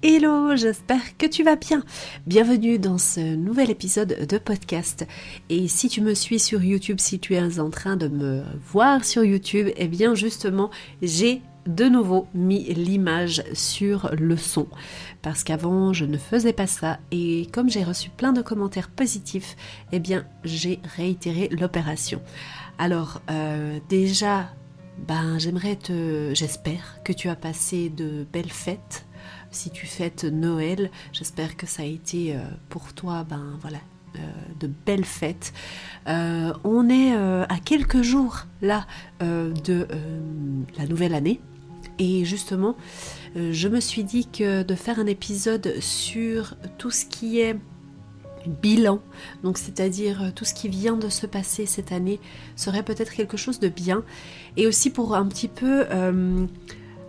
Hello, j'espère que tu vas bien. Bienvenue dans ce nouvel épisode de podcast. Et si tu me suis sur YouTube, si tu es en train de me voir sur YouTube, eh bien justement, j'ai de nouveau mis l'image sur le son. Parce qu'avant, je ne faisais pas ça. Et comme j'ai reçu plein de commentaires positifs, eh bien, j'ai réitéré l'opération. Alors, euh, déjà, ben, j'aimerais te... J'espère que tu as passé de belles fêtes si tu fêtes Noël, j'espère que ça a été euh, pour toi, ben voilà, euh, de belles fêtes. Euh, on est à quelques jours là de la nouvelle année. Et justement, je me suis dit que de faire un épisode sur tout ce qui est bilan, donc c'est-à-dire tout ce qui vient de se passer cette année, serait peut-être quelque chose de bien. Et aussi pour un petit peu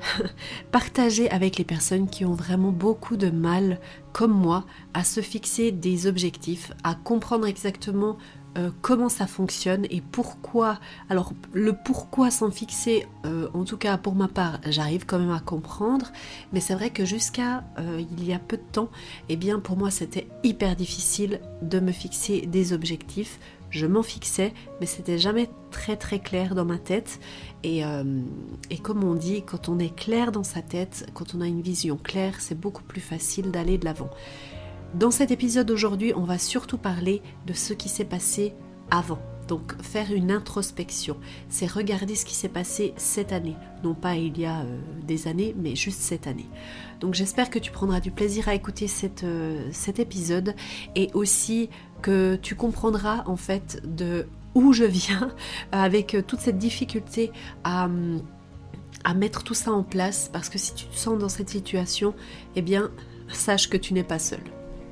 partager avec les personnes qui ont vraiment beaucoup de mal, comme moi, à se fixer des objectifs, à comprendre exactement euh, comment ça fonctionne et pourquoi. Alors le pourquoi s'en fixer, euh, en tout cas pour ma part, j'arrive quand même à comprendre, mais c'est vrai que jusqu'à euh, il y a peu de temps, eh bien pour moi c'était hyper difficile de me fixer des objectifs je m'en fixais, mais c'était jamais très très clair dans ma tête. Euh, et, comme on dit, quand on est clair dans sa tête, quand on a une vision claire, c'est beaucoup plus facile d'aller de l'avant. Dans cet épisode d'aujourd'hui, on va surtout parler de ce qui s'est passé avant. Donc faire une introspection, c'est regarder ce qui s'est passé cette année, non pas il y a euh, des années, mais juste cette année. Donc j'espère que tu prendras du plaisir à écouter euh, cet épisode et aussi que tu comprendras en fait de où je viens avec toute cette difficulté à, à mettre tout ça en place parce que si tu te sens dans cette situation, eh bien sache que tu n'es pas seul.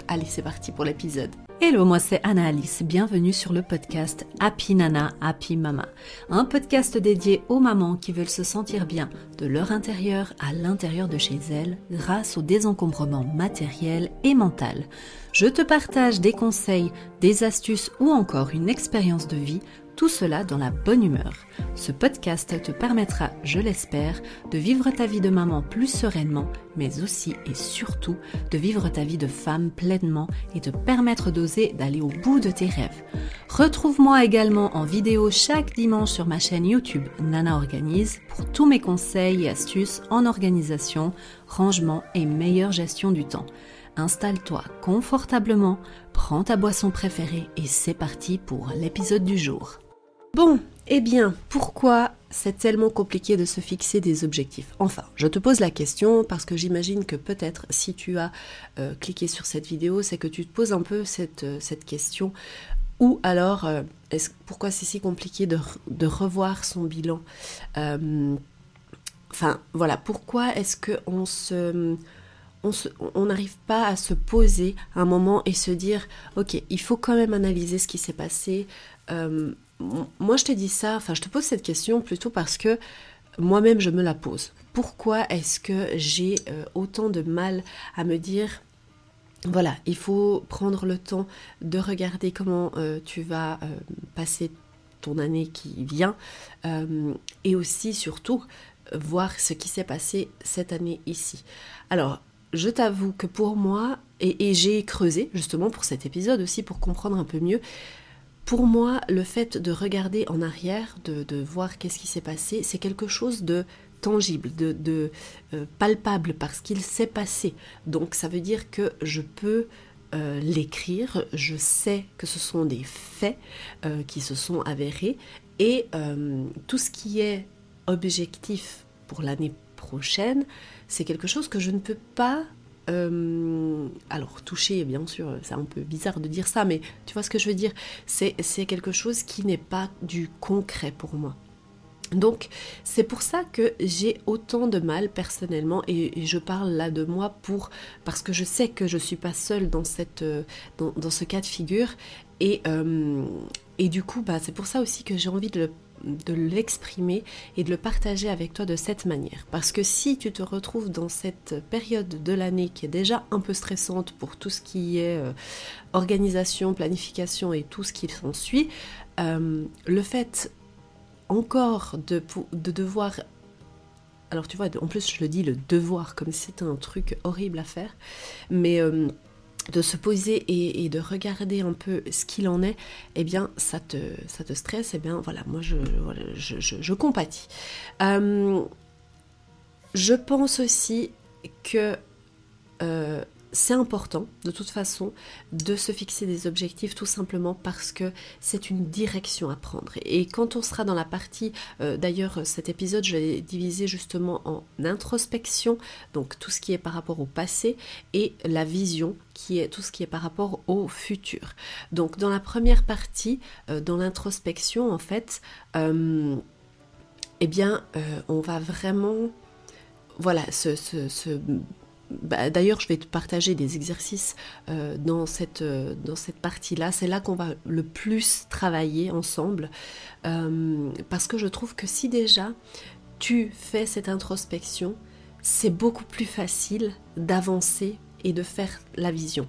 Allez, c'est parti pour l'épisode. Hello, moi c'est Anna Alice, bienvenue sur le podcast Happy Nana, Happy Mama, un podcast dédié aux mamans qui veulent se sentir bien de leur intérieur à l'intérieur de chez elles grâce au désencombrement matériel et mental. Je te partage des conseils, des astuces ou encore une expérience de vie tout cela dans la bonne humeur. Ce podcast te permettra, je l'espère, de vivre ta vie de maman plus sereinement, mais aussi et surtout de vivre ta vie de femme pleinement et te permettre d'oser d'aller au bout de tes rêves. Retrouve-moi également en vidéo chaque dimanche sur ma chaîne YouTube Nana Organise pour tous mes conseils et astuces en organisation, rangement et meilleure gestion du temps. Installe-toi confortablement, prends ta boisson préférée et c'est parti pour l'épisode du jour. Bon, eh bien, pourquoi c'est tellement compliqué de se fixer des objectifs? Enfin, je te pose la question parce que j'imagine que peut-être si tu as euh, cliqué sur cette vidéo, c'est que tu te poses un peu cette, euh, question. Ou alors, euh, est pourquoi c'est si compliqué de, revoir son bilan? Enfin, voilà, pourquoi est-ce qu'on on n'arrive pas à se poser un moment et se dire, ok, il faut quand même analyser ce qui s'est passé, moi je te dis ça, enfin je te pose cette question plutôt parce que moi-même je me la pose. Pourquoi est-ce que j'ai euh, autant de mal à me dire voilà, il faut prendre le temps de regarder comment euh, tu vas euh, passer ton année qui vient et aussi surtout voir ce qui s'est passé cette année ici. Alors, je t'avoue que pour moi, et j'ai creusé justement pour cet épisode aussi pour comprendre un peu mieux, pour moi, le fait de regarder en arrière, de, voir qu'est-ce qui s'est passé, c'est quelque chose de tangible, de, euh, palpable parce qu'il s'est passé. Donc ça veut dire que je peux euh, l'écrire, je sais que ce sont des faits euh, qui se sont avérés et tout ce qui est objectif pour l'année prochaine, c'est quelque chose que je ne peux pas euh, alors, toucher, bien sûr, c'est un peu bizarre de dire ça, mais tu vois ce que je veux dire? C'est quelque chose qui n'est pas du concret pour moi. Donc, c'est pour ça que j'ai autant de mal personnellement, et, je parle là de moi pour parce que je sais que je ne suis pas seule dans, ce cas de figure, et, euh, et du coup, bah, c'est pour ça aussi que j'ai envie de le de l'exprimer et de le partager avec toi de cette manière. Parce que si tu te retrouves dans cette période de l'année qui est déjà un peu stressante pour tout ce qui est euh, organisation, planification et tout ce qui s'ensuit, euh, le fait encore de, de devoir alors tu vois, en plus je le dis le devoir, comme si c'était un truc horrible à faire, mais euh, de se poser et, de regarder un peu ce qu'il en est, eh bien ça te, ça stresse, eh bien voilà, moi je, je, compatis. Euh, je pense aussi que euh, c'est important de toute façon de se fixer des objectifs tout simplement parce que c'est une direction à prendre. Et quand on sera dans la partie, euh, d'ailleurs cet épisode je l'ai divisé justement en introspection, donc tout ce qui est par rapport au passé, et la vision qui est tout ce qui est par rapport au futur. Donc dans la première partie, euh, dans l'introspection en fait, euh, eh bien on va vraiment voilà, ce bah, d'ailleurs, je vais te partager des exercices euh, dans cette, euh, dans cette partie-là. C'est là, qu'on va le plus travailler ensemble. Euh, parce que je trouve que si déjà tu fais cette introspection, c'est beaucoup plus facile d'avancer et de faire la vision.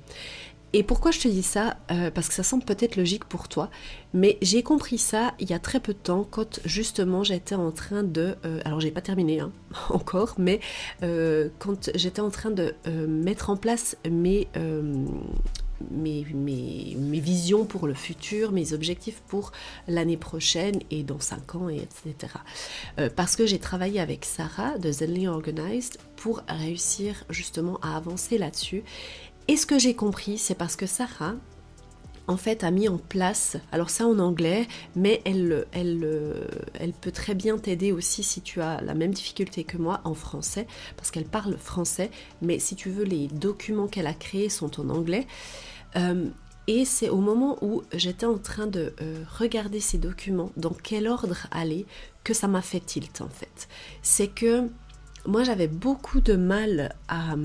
Et pourquoi je te dis ça euh, Parce que ça semble peut-être logique pour toi, mais j'ai compris ça il y a très peu de temps quand justement j'étais en train de... Euh, alors j'ai pas terminé hein, encore, mais euh, quand j'étais en train de mettre en place mes, visions pour le futur, mes objectifs pour l'année prochaine et dans 5 ans, et etc. parce que j'ai travaillé avec Sarah de Zenly Organized pour réussir justement à avancer là-dessus. Et ce que j'ai compris, c'est parce que Sarah, en fait, a mis en place, alors ça en anglais, mais elle, elle, peut très bien t'aider aussi si tu as la même difficulté que moi en français, parce qu'elle parle français, mais si tu veux, les documents qu'elle a créés sont en anglais. Euh, et c'est au moment où j'étais en train de euh, regarder ces documents, dans quel ordre aller, que ça m'a fait tilt en fait. C'est que moi j'avais beaucoup de mal à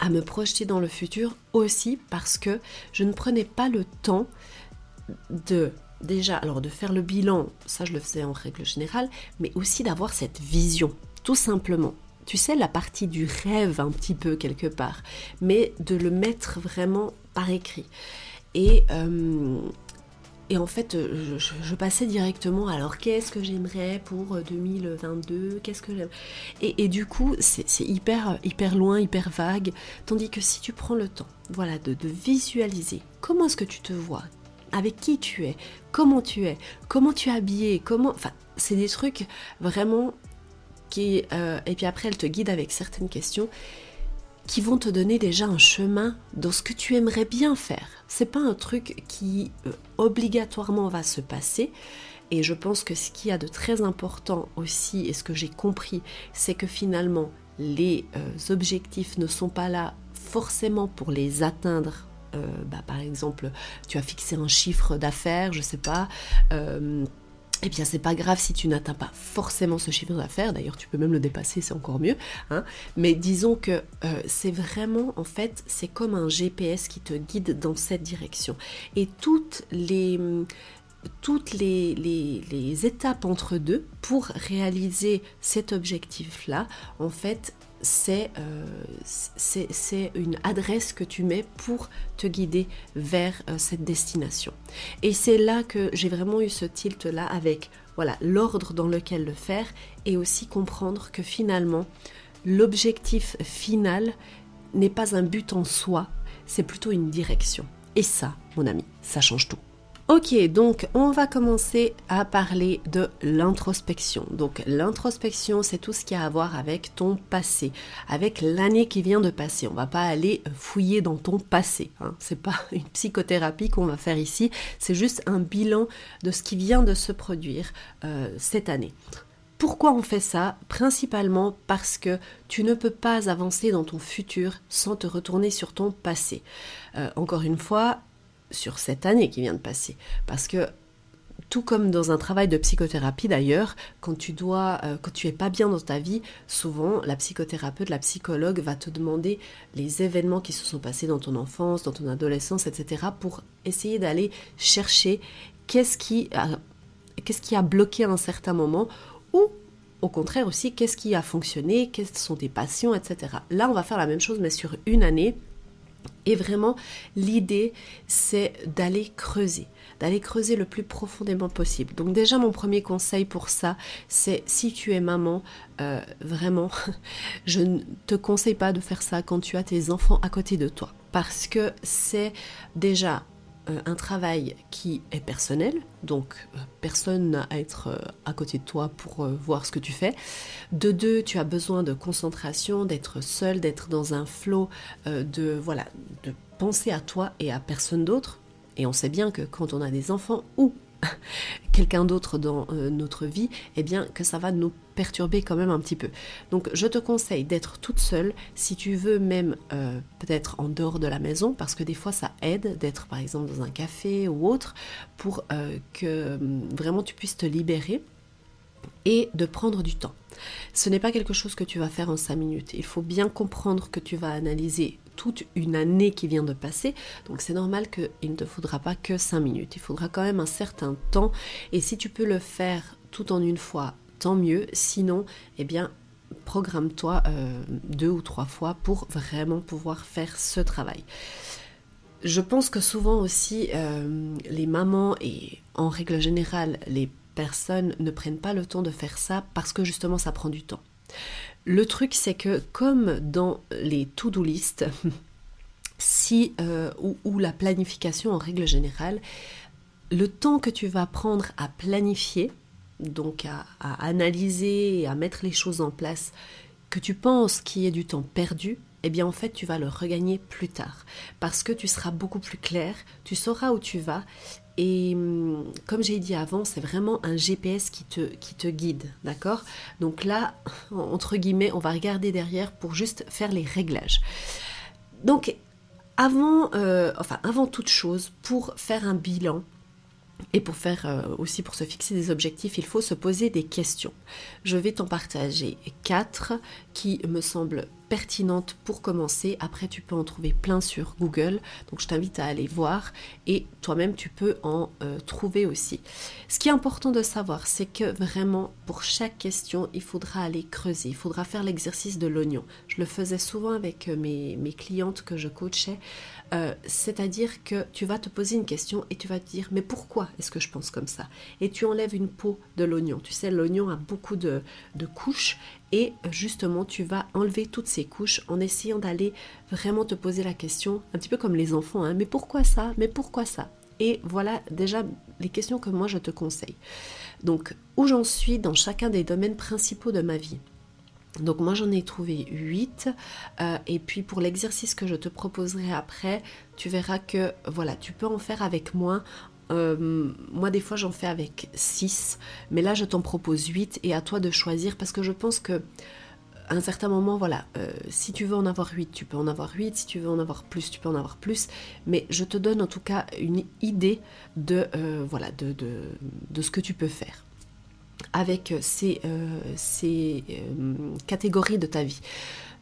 à me projeter dans le futur aussi parce que je ne prenais pas le temps de déjà alors de faire le bilan, ça je le faisais en règle générale, mais aussi d'avoir cette vision, tout simplement. Tu sais, la partie du rêve un petit peu quelque part, mais de le mettre vraiment par écrit. Et, euh, et en fait, euh, je, passais directement, alors qu'est-ce que j'aimerais pour 2022 euh, Qu'est-ce que j'aime? Et, du coup, c'est hyper, hyper loin, hyper vague. Tandis que si tu prends le temps, voilà, de, visualiser comment est-ce que tu te vois, avec qui tu es, comment tu es, comment tu es habillé, comment... Enfin, c'est des trucs vraiment qui... Euh, et puis après, elle te guide avec certaines questions qui vont te donner déjà un chemin dans ce que tu aimerais bien faire. C'est pas un truc qui euh, obligatoirement va se passer. Et je pense que ce qui y a de très important aussi, et ce que j'ai compris, c'est que finalement, les euh, objectifs ne sont pas là forcément pour les atteindre. Euh, bah, par exemple, tu as fixé un chiffre d'affaires, je sais pas eh bien c'est pas grave si tu n'atteins pas forcément ce chiffre d'affaires, d'ailleurs tu peux même le dépasser, c'est encore mieux, hein. mais disons que euh, c'est vraiment, en fait, c'est comme un GPS qui te guide dans cette direction. Et toutes les toutes les, étapes entre deux pour réaliser cet objectif-là, en fait, euh, c'est une adresse que tu mets pour te guider vers euh, cette destination. Et c'est là que j'ai vraiment eu ce tilt-là avec voilà l'ordre dans lequel le faire et aussi comprendre que finalement l'objectif final n'est pas un but en soi, c'est plutôt une direction. Et ça, mon ami, ça change tout. Ok, donc on va commencer à parler de l'introspection. Donc l'introspection, c'est tout ce qui a à voir avec ton passé, avec l'année qui vient de passer. On va pas aller fouiller dans ton passé. Hein. C'est pas une psychothérapie qu'on va faire ici. C'est juste un bilan de ce qui vient de se produire euh, cette année. Pourquoi on fait ça? Principalement parce que tu ne peux pas avancer dans ton futur sans te retourner sur ton passé. Euh, encore une fois, sur cette année qui vient de passer. Parce que tout comme dans un travail de psychothérapie d'ailleurs, quand tu dois, euh, quand tu es pas bien dans ta vie, souvent la psychothérapeute, la psychologue va te demander les événements qui se sont passés dans ton enfance, dans ton adolescence, etc. pour essayer d'aller chercher qu'est-ce qui qu'est-ce qui a bloqué à un certain moment ou au contraire aussi qu'est-ce qui a fonctionné, quelles sont tes passions, etc. Là, on va faire la même chose mais sur une année Et vraiment, l'idée, c'est d'aller creuser, d'aller creuser le plus profondément possible. Donc déjà, mon premier conseil pour ça, c'est si tu es maman, euh, vraiment, je ne te conseille pas de faire ça quand tu as tes enfants à côté de toi. Parce que c'est déjà un travail qui est personnel, donc euh, personne n'a à être euh, à côté de toi pour voir ce que tu fais. De deux, tu as besoin de concentration, d'être seul, d'être dans un flot, de voilà, de penser à toi et à personne d'autre. Et on sait bien que quand on a des enfants ou quelqu'un d'autre dans euh, notre vie, eh bien que ça va nous perturber quand même un petit peu. Donc je te conseille d'être toute seule si tu veux même euh, peut-être en dehors de la maison parce que des fois ça aide d'être par exemple dans un café ou autre pour euh, que hum, vraiment tu puisses te libérer et de prendre du temps. Ce n'est pas quelque chose que tu vas faire en 5 minutes. Il faut bien comprendre que tu vas analyser toute une année qui vient de passer. Donc c'est normal qu'il ne te faudra pas que 5 minutes. Il faudra quand même un certain temps. Et si tu peux le faire tout en une fois, tant mieux. Sinon, eh bien, programme-toi euh, deux ou trois fois pour vraiment pouvoir faire ce travail. Je pense que souvent aussi, euh, les mamans et en règle générale, les personnes ne prennent pas le temps de faire ça parce que justement ça prend du temps. Le truc, c'est que comme dans les to-do list, si, euh, ou, la planification en règle générale, le temps que tu vas prendre à planifier, donc à, analyser et à mettre les choses en place, que tu penses qu'il y ait du temps perdu, eh bien en fait tu vas le regagner plus tard. Parce que tu seras beaucoup plus clair, tu sauras où tu vas. Et hum, comme j'ai dit avant, c'est vraiment un GPS qui te, qui te guide, d'accord? Donc là, entre guillemets, on va regarder derrière pour juste faire les réglages. Donc, avant, euh, enfin, avant toute chose, pour faire un bilan, et pour faire euh, aussi pour se fixer des objectifs, il faut se poser des questions. Je vais t'en partager quatre qui me semblent pertinentes pour commencer. Après, tu peux en trouver plein sur Google, donc je t'invite à aller voir et toi-même tu peux en euh, trouver aussi. Ce qui est important de savoir, c'est que vraiment pour chaque question, il faudra aller creuser, il faudra faire l'exercice de l'oignon. Je le faisais souvent avec euh, mes, mes clientes que je coachais. Euh, c'est-à-dire que tu vas te poser une question et tu vas te dire mais pourquoi est-ce que je pense comme ça? Et tu enlèves une peau de l'oignon. Tu sais, l'oignon a beaucoup de, couches et justement tu vas enlever toutes ces couches en essayant d'aller vraiment te poser la question, un petit peu comme les enfants, hein, mais pourquoi ça? Mais pourquoi ça? Et voilà déjà les questions que moi je te conseille. Donc où j'en suis dans chacun des domaines principaux de ma vie? Donc moi j'en ai trouvé 8 euh, et puis pour l'exercice que je te proposerai après, tu verras que voilà, tu peux en faire avec moins. Euh, moi des fois j'en fais avec 6, mais là je t'en propose 8 et à toi de choisir parce que je pense que à un certain moment, voilà, euh, si tu veux en avoir 8, tu peux en avoir 8, si tu veux en avoir plus, tu peux en avoir plus, mais je te donne en tout cas une idée de, voilà, de, de ce que tu peux faire avec ces, euh, euh, catégories de ta vie.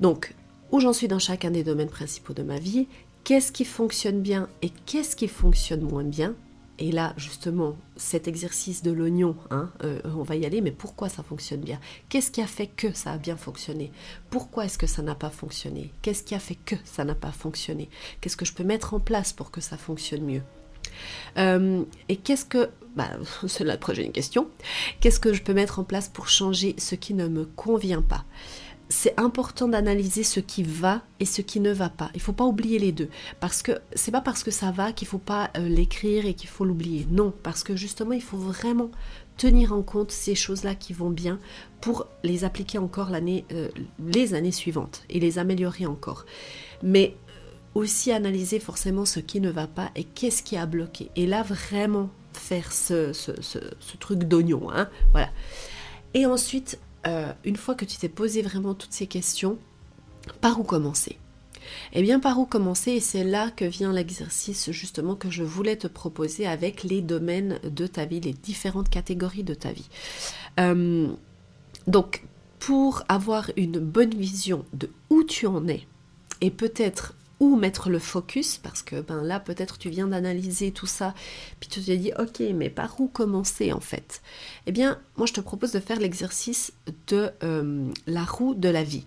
Donc, où j'en suis dans chacun des domaines principaux de ma vie, qu'est-ce qui fonctionne bien et qu'est-ce qui fonctionne moins bien. Et là, justement, cet exercice de l'oignon, hein, euh, on va y aller, mais pourquoi ça fonctionne bien? Qu'est-ce qui a fait que ça a bien fonctionné? Pourquoi est-ce que ça n'a pas fonctionné? Qu'est-ce qui a fait que ça n'a pas fonctionné? Qu'est-ce que je peux mettre en place pour que ça fonctionne mieux? Et qu'est-ce que bah, c'est la prochaine question. Qu'est-ce que je peux mettre en place pour changer ce qui ne me convient pas? C'est important d'analyser ce qui va et ce qui ne va pas. Il ne faut pas oublier les deux. Parce que c'est pas parce que ça va qu'il ne faut pas euh, l'écrire et qu'il faut l'oublier. Non, parce que justement, il faut vraiment tenir en compte ces choses-là qui vont bien pour les appliquer encore euh, les années suivantes et les améliorer encore. Mais aussi analyser forcément ce qui ne va pas et qu'est-ce qui a bloqué. Et là, vraiment, faire ce, truc d'oignon. Hein, voilà. Et ensuite, euh, une fois que tu t'es posé vraiment toutes ces questions, par où commencer? Eh bien, par où commencer? Et c'est là que vient l'exercice justement que je voulais te proposer avec les domaines de ta vie, les différentes catégories de ta vie. Euh, donc, pour avoir une bonne vision de où tu en es et peut-être où mettre le focus, parce que ben là peut-être tu viens d'analyser tout ça, puis tu te dis ok mais par où commencer en fait? Eh bien moi je te propose de faire l'exercice de euh, la roue de la vie.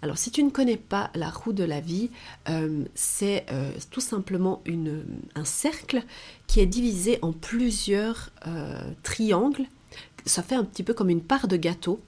Alors si tu ne connais pas la roue de la vie, euh, c'est euh, tout simplement une, un cercle qui est divisé en plusieurs triangles. Ça fait un petit peu comme une part de gâteau.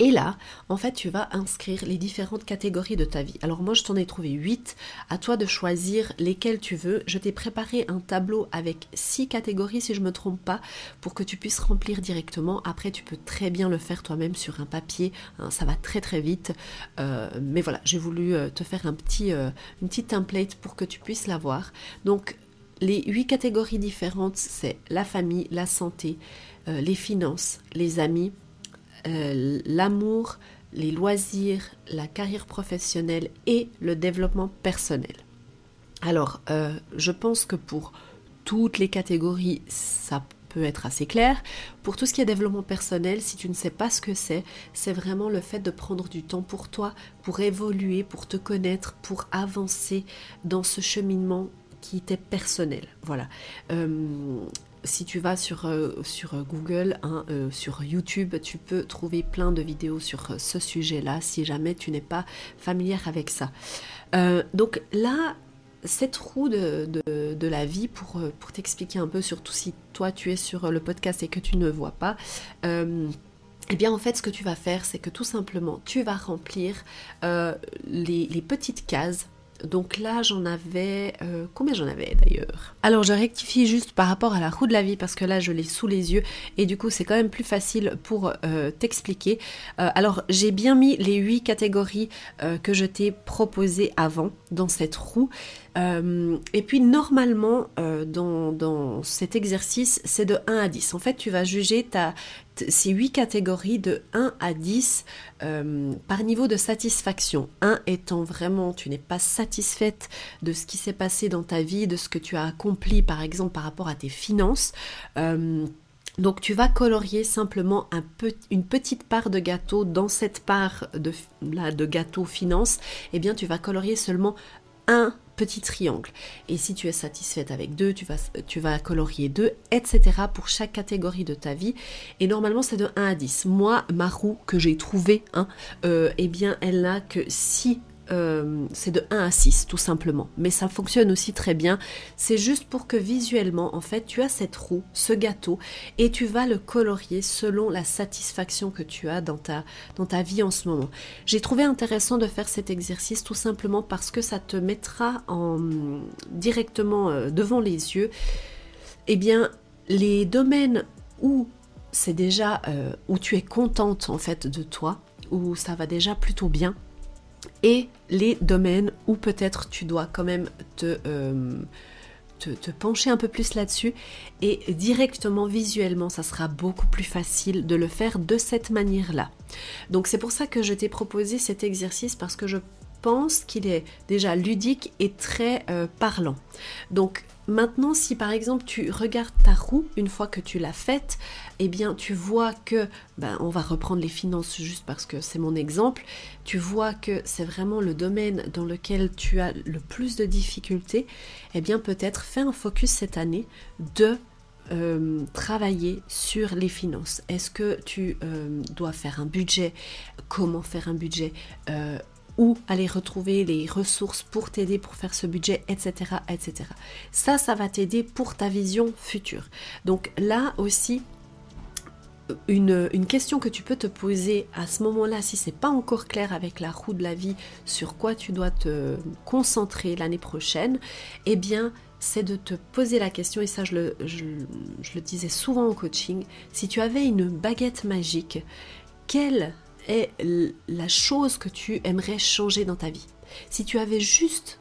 Et là, en fait, tu vas inscrire les différentes catégories de ta vie. Alors moi, je t'en ai trouvé 8. À toi de choisir lesquelles tu veux. Je t'ai préparé un tableau avec 6 catégories, si je ne me trompe pas, pour que tu puisses remplir directement. Après, tu peux très bien le faire toi-même sur un papier. Hein, ça va très très vite. Euh, mais voilà, j'ai voulu euh, te faire un petit, euh, une petite template pour que tu puisses l'avoir. Donc, les 8 catégories différentes, c'est la famille, la santé, les finances, les amis, euh, l'amour, les loisirs, la carrière professionnelle et le développement personnel. Alors, euh, je pense que pour toutes les catégories, ça peut être assez clair. Pour tout ce qui est développement personnel, si tu ne sais pas ce que c'est, c'est vraiment le fait de prendre du temps pour toi, pour évoluer, pour te connaître, pour avancer dans ce cheminement qui t'est personnel. Voilà. Euh, si tu vas sur, euh, sur Google, hein, euh, sur YouTube, tu peux trouver plein de vidéos sur euh, ce sujet-là si jamais tu n'es pas familière avec ça. donc là, cette roue de, la vie, pour, t'expliquer un peu, surtout si toi tu es sur le podcast et que tu ne vois pas, eh bien en fait ce que tu vas faire c'est que tout simplement tu vas remplir les petites cases donc là, j'en avais... Euh, combien j'en avais d'ailleurs? Alors, je rectifie juste par rapport à la roue de la vie parce que là, je l'ai sous les yeux et du coup, c'est quand même plus facile pour euh, t'expliquer. Euh, alors, j'ai bien mis les 8 catégories que je t'ai proposées avant dans cette roue. Et puis normalement, euh, dans, cet exercice, c'est de 1 à 10. En fait, tu vas juger ta, ces 8 catégories de 1 à 10 euh, par niveau de satisfaction. 1 étant vraiment, tu n'es pas satisfaite de ce qui s'est passé dans ta vie, de ce que tu as accompli, par exemple, par rapport à tes finances. donc tu vas colorier simplement un peu, une petite part de gâteau dans cette part de, là, de gâteau finance. Eh bien tu vas colorier seulement un petit triangle. Et si tu es satisfaite avec deux, tu vas, tu vas colorier deux, etc. pour chaque catégorie de ta vie. Et normalement, c'est de 1 à 10. Moi, ma roue que j'ai trouvée, hein, euh, eh bien, elle n'a que 6 euh, c'est de 1 à 6 tout simplement. Mais ça fonctionne aussi très bien. C'est juste pour que visuellement, en fait, tu as cette roue, ce gâteau, et tu vas le colorier selon la satisfaction que tu as dans ta, dans ta vie en ce moment. J'ai trouvé intéressant de faire cet exercice tout simplement parce que ça te mettra en, directement euh, devant les yeux, eh bien, les domaines où c'est déjà, euh, où tu es contente en fait de toi, où ça va déjà plutôt bien, les domaines où peut-être tu dois quand même euh, te, te, pencher un peu plus là-dessus et directement visuellement ça sera beaucoup plus facile de le faire de cette manière-là. Donc c'est pour ça que je t'ai proposé cet exercice parce que je pense qu'il est déjà ludique et très euh, parlant. Donc Maintenant, si par exemple tu regardes ta roue une fois que tu l'as faite, eh bien tu vois que, ben, on va reprendre les finances juste parce que c'est mon exemple, tu vois que c'est vraiment le domaine dans lequel tu as le plus de difficultés, eh bien peut-être fais un focus cette année de euh, travailler sur les finances. Est-ce que tu euh, dois faire un budget? Comment faire un budget? Où aller retrouver les ressources pour t'aider pour faire ce budget, etc. etc. Ça, ça va t'aider pour ta vision future. Donc là aussi, une, question que tu peux te poser à ce moment-là, si c'est pas encore clair avec la roue de la vie sur quoi tu dois te concentrer l'année prochaine, eh bien, c'est de te poser la question, et ça je le, je le disais souvent au coaching, si tu avais une baguette magique, quelle est la chose que tu aimerais changer dans ta vie Si tu avais juste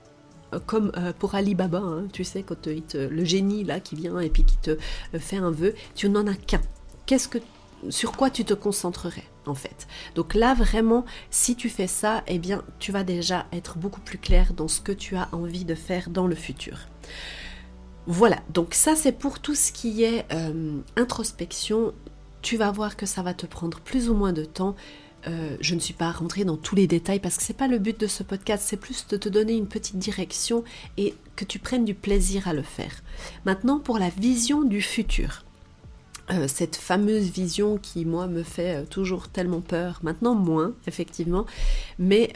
euh, comme euh, pour Alibaba, hein, tu sais, quand euh, le génie là qui vient et puis qui te fait un vœu, tu n'en as qu'un. Qu'est-ce que, sur quoi tu te concentrerais en fait? Donc là vraiment, si tu fais ça, eh bien, tu vas déjà être beaucoup plus clair dans ce que tu as envie de faire dans le futur. Voilà, donc ça c'est pour tout ce qui est introspection. Tu vas voir que ça va te prendre plus ou moins de temps. Euh, je ne suis pas rentrée dans tous les détails parce que c'est pas le but de ce podcast, c'est plus de te donner une petite direction et que tu prennes du plaisir à le faire. Maintenant, pour la vision du futur. euh, cette fameuse vision qui, moi, me fait euh, toujours tellement peur, maintenant moins, effectivement, mais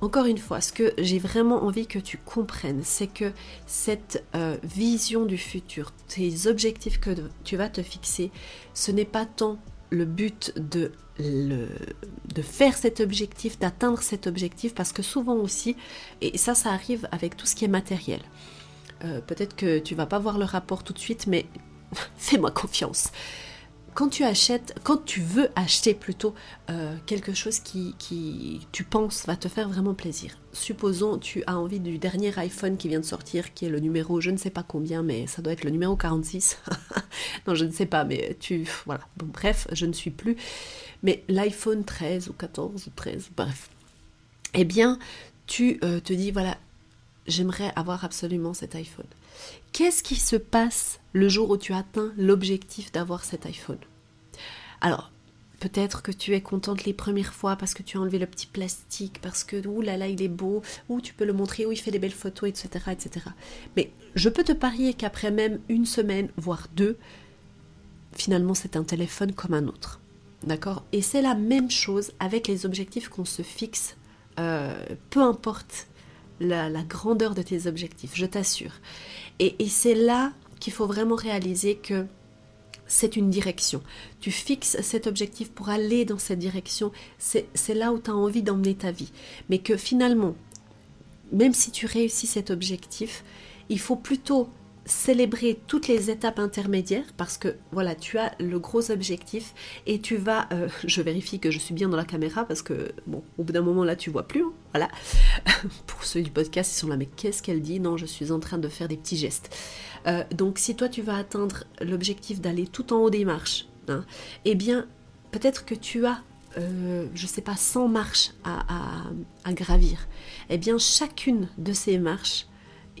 encore une fois, ce que j'ai vraiment envie que tu comprennes, c'est que cette vision du futur, tes objectifs que tu vas te fixer, ce n'est pas tant le but de, de faire cet objectif, d'atteindre cet objectif, parce que souvent aussi, et ça, ça arrive avec tout ce qui est matériel. Peut-être que tu vas pas voir le rapport tout de suite, mais fais-moi confiance. Quand tu achètes, quand tu veux acheter plutôt euh, quelque chose qui, qui, tu penses, va te faire vraiment plaisir. Supposons tu as envie du dernier iPhone qui vient de sortir, qui est le numéro, je ne sais pas combien, mais ça doit être le numéro 46. non, je ne sais pas, mais tu, voilà. Bref, je ne suis plus. Mais l'iPhone 13 ou 14 ou 13, bref. Eh bien, tu euh, te dis, voilà, j'aimerais avoir absolument cet iPhone. Qu'est-ce qui se passe le jour où tu atteins l'objectif d'avoir cet iPhone? Alors, peut-être que tu es contente les premières fois parce que tu as enlevé le petit plastique, parce que ouh là là il est beau, ou tu peux le montrer, ou il fait des belles photos, etc. etc. Mais je peux te parier qu'après même une semaine, voire deux, finalement c'est un téléphone comme un autre. D'accord? Et c'est la même chose avec les objectifs qu'on se fixe, euh, peu importe la, grandeur de tes objectifs, je t'assure. Et, c'est là qu'il faut vraiment réaliser que c'est une direction. Tu fixes cet objectif pour aller dans cette direction. C'est là où tu as envie d'emmener ta vie. Mais que finalement, même si tu réussis cet objectif, il faut plutôt célébrer toutes les étapes intermédiaires parce que voilà, tu as le gros objectif et tu vas, euh, je vérifie que je suis bien dans la caméra parce que bon, au bout d'un moment là, tu vois plus, hein, voilà. Pour ceux du podcast, ils sont là, mais qu'est-ce qu'elle dit? Non, je suis en train de faire des petits gestes. Euh, donc, si toi tu vas atteindre l'objectif d'aller tout en haut des marches, hein, eh bien, peut-être que tu as euh, je sais pas, 100 marches à, à, gravir. Eh bien, chacune de ces marches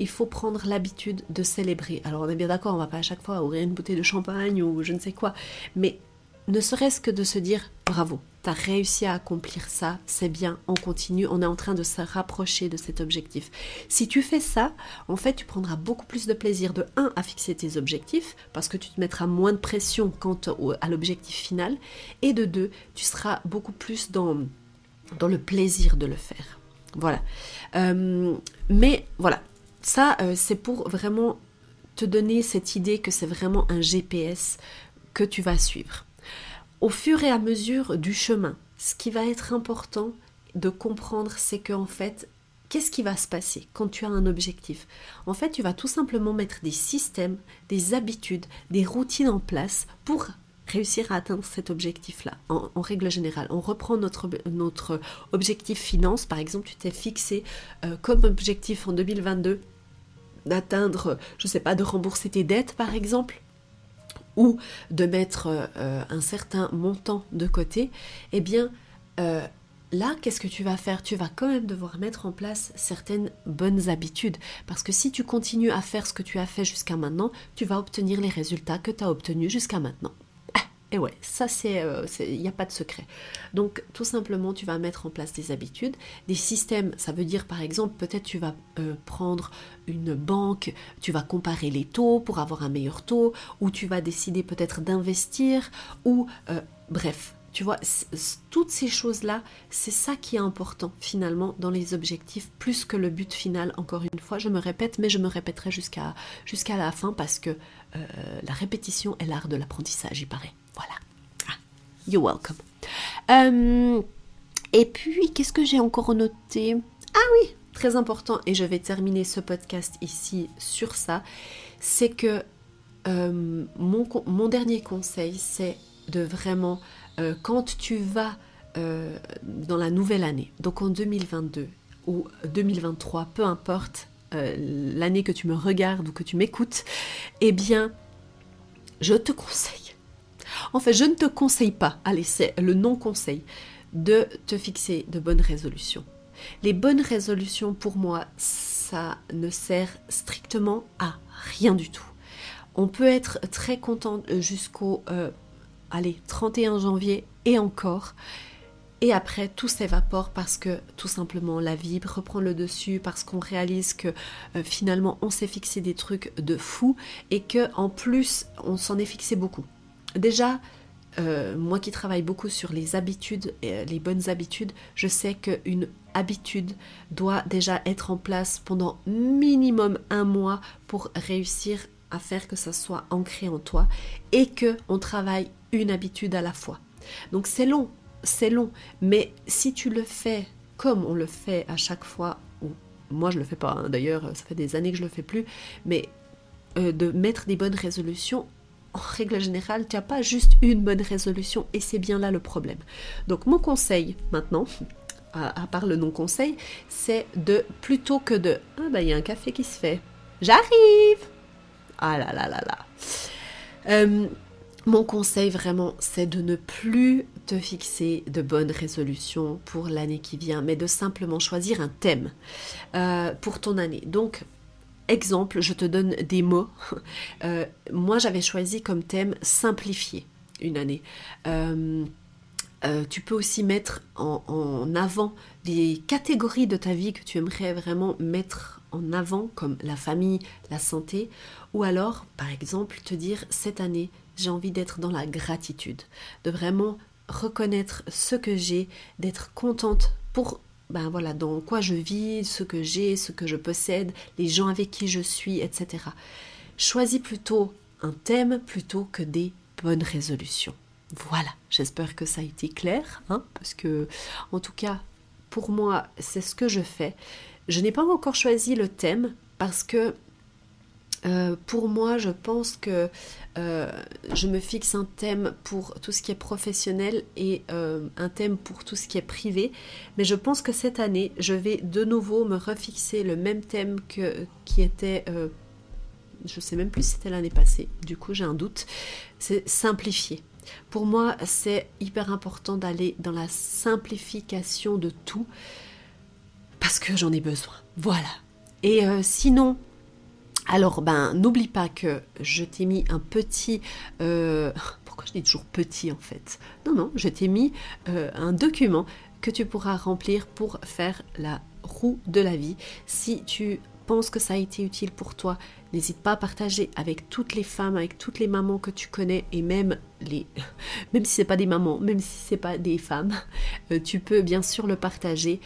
il faut prendre l'habitude de célébrer. Alors on est bien d'accord, on va pas à chaque fois ouvrir une bouteille de champagne ou je ne sais quoi, mais ne serait-ce que de se dire bravo, tu as réussi à accomplir ça, c'est bien, on continue, on est en train de se rapprocher de cet objectif. Si tu fais ça, en fait, tu prendras beaucoup plus de plaisir de 1 à fixer tes objectifs parce que tu te mettras moins de pression quant à l'objectif final et de 2, tu seras beaucoup plus dans dans le plaisir de le faire. Voilà. Euh, mais voilà, ça, euh, c'est pour vraiment te donner cette idée que c'est vraiment un GPS que tu vas suivre. Au fur et à mesure du chemin, ce qui va être important de comprendre, c'est qu'en fait, qu'est-ce qui va se passer quand tu as un objectif? En fait, tu vas tout simplement mettre des systèmes, des habitudes, des routines en place pour réussir à atteindre cet objectif-là, en, règle générale. On reprend notre, notre objectif finance, par exemple, tu t'es fixé euh, comme objectif en 2022 d'atteindre, je ne sais pas, de rembourser tes dettes par exemple, ou de mettre euh, un certain montant de côté, eh bien euh, là, qu'est-ce que tu vas faire? Tu vas quand même devoir mettre en place certaines bonnes habitudes. Parce que si tu continues à faire ce que tu as fait jusqu'à maintenant, tu vas obtenir les résultats que tu as obtenus jusqu'à maintenant. Et ouais, ça c'est, euh, il n'y a pas de secret. Donc tout simplement, tu vas mettre en place des habitudes, des systèmes. Ça veut dire par exemple, peut-être tu vas euh, prendre une banque, tu vas comparer les taux pour avoir un meilleur taux, ou tu vas décider peut-être d'investir, ou euh, bref. Tu vois, toutes ces choses-là, c'est ça qui est important finalement dans les objectifs, plus que le but final. Encore une fois, je me répète, mais je me répéterai jusqu'à jusqu'à la fin parce que la répétition est l'art de l'apprentissage, il paraît. Voilà. Ah, you're welcome. Euh, et puis, qu'est-ce que j'ai encore noté? Ah oui, très important, et je vais terminer ce podcast ici sur ça, c'est que euh, mon, mon, dernier conseil, c'est de vraiment, euh, quand tu vas dans la nouvelle année, donc en 2022 ou 2023, peu importe l'année que tu me regardes ou que tu m'écoutes, eh bien, je te conseille en fait, je ne te conseille pas, allez, c'est le non-conseil, de te fixer de bonnes résolutions. Les bonnes résolutions, pour moi, ça ne sert strictement à rien du tout. On peut être très content jusqu'au euh, allez, 31 janvier et encore. Et après, tout s'évapore parce que tout simplement la vie reprend le dessus, parce qu'on réalise que euh, finalement on s'est fixé des trucs de fou et que en plus on s'en est fixé beaucoup. Déjà, euh, moi qui travaille beaucoup sur les habitudes, euh, les bonnes habitudes, je sais qu'une habitude doit déjà être en place pendant minimum un mois pour réussir à faire que ça soit ancré en toi et que on travaille une habitude à la fois. Donc c'est long, c'est long, mais si tu le fais comme on le fait à chaque fois, ou moi je le fais pas, hein, d'ailleurs ça fait des années que je le fais plus, mais euh, de mettre des bonnes résolutions en règle générale, tu n'as pas juste une bonne résolution et c'est bien là le problème. Donc mon conseil maintenant, à, part le non-conseil, c'est de plutôt que de ah bah il y a un café qui se fait, j'arrive. Ah là là là là. Euh, mon conseil vraiment, c'est de ne plus te fixer de bonnes résolutions pour l'année qui vient, mais de simplement choisir un thème euh, pour ton année. Donc Exemple, je te donne des mots. Euh, moi, j'avais choisi comme thème simplifier une année. Euh, euh, tu peux aussi mettre en, avant des catégories de ta vie que tu aimerais vraiment mettre en avant, comme la famille, la santé, ou alors, par exemple, te dire cette année, j'ai envie d'être dans la gratitude, de vraiment reconnaître ce que j'ai, d'être contente pour ben voilà, dans quoi je vis, ce que j'ai, ce que je possède, les gens avec qui je suis, etc. Choisis plutôt un thème plutôt que des bonnes résolutions. Voilà, j'espère que ça a été clair, hein, parce que en tout cas, pour moi, c'est ce que je fais. Je n'ai pas encore choisi le thème parce que euh, pour moi, je pense que euh, je me fixe un thème pour tout ce qui est professionnel et euh, un thème pour tout ce qui est privé. Mais je pense que cette année, je vais de nouveau me refixer le même thème que, qui était... je sais même plus si c'était l'année passée, du coup j'ai un doute. C'est simplifier. Pour moi, c'est hyper important d'aller dans la simplification de tout parce que j'en ai besoin. Voilà. Et sinon, alors, ben, n'oublie pas que je t'ai mis un petit... Euh, pourquoi je dis toujours petit en fait? Non, non, je t'ai mis euh, un document que tu pourras remplir pour faire la roue de la vie. Si tu penses que ça a été utile pour toi, n'hésite pas à partager avec toutes les femmes, avec toutes les mamans que tu connais et même les, même si c'est pas des mamans, même si c'est pas des femmes, euh, tu peux bien sûr le partager.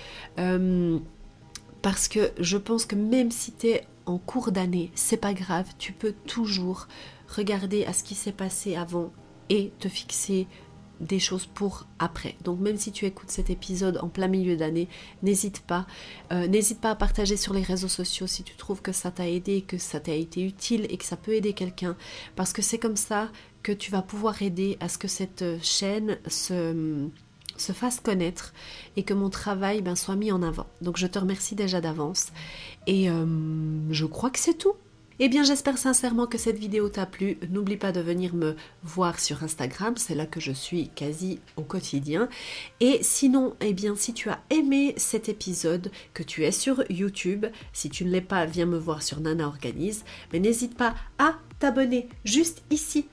parce que je pense que même si tu en cours d'année, c'est pas grave, tu peux toujours regarder à ce qui s'est passé avant et te fixer des choses pour après. Donc même si tu écoutes cet épisode en plein milieu d'année, n'hésite pas. Euh, n'hésite pas à partager sur les réseaux sociaux si tu trouves que ça t'a aidé, que ça t'a été utile et que ça peut aider quelqu'un. Parce que c'est comme ça que tu vas pouvoir aider à ce que cette chaîne se se fasse connaître et que mon travail ben, soit mis en avant. Donc je te remercie déjà d'avance et euh, je crois que c'est tout. Eh bien j'espère sincèrement que cette vidéo t'a plu. N'oublie pas de venir me voir sur Instagram, c'est là que je suis quasi au quotidien. Et sinon, eh bien si tu as aimé cet épisode, que tu es sur YouTube, si tu ne l'es pas, viens me voir sur Nana Organise. Mais n'hésite pas à t'abonner juste ici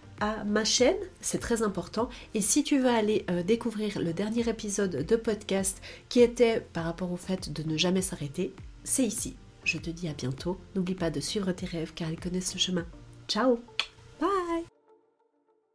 ma chaîne, c'est très important. Et si tu veux aller euh, découvrir le dernier épisode de podcast qui était par rapport au fait de ne jamais s'arrêter, c'est ici. Je te dis à bientôt. N'oublie pas de suivre tes rêves car ils connaissent le chemin. Ciao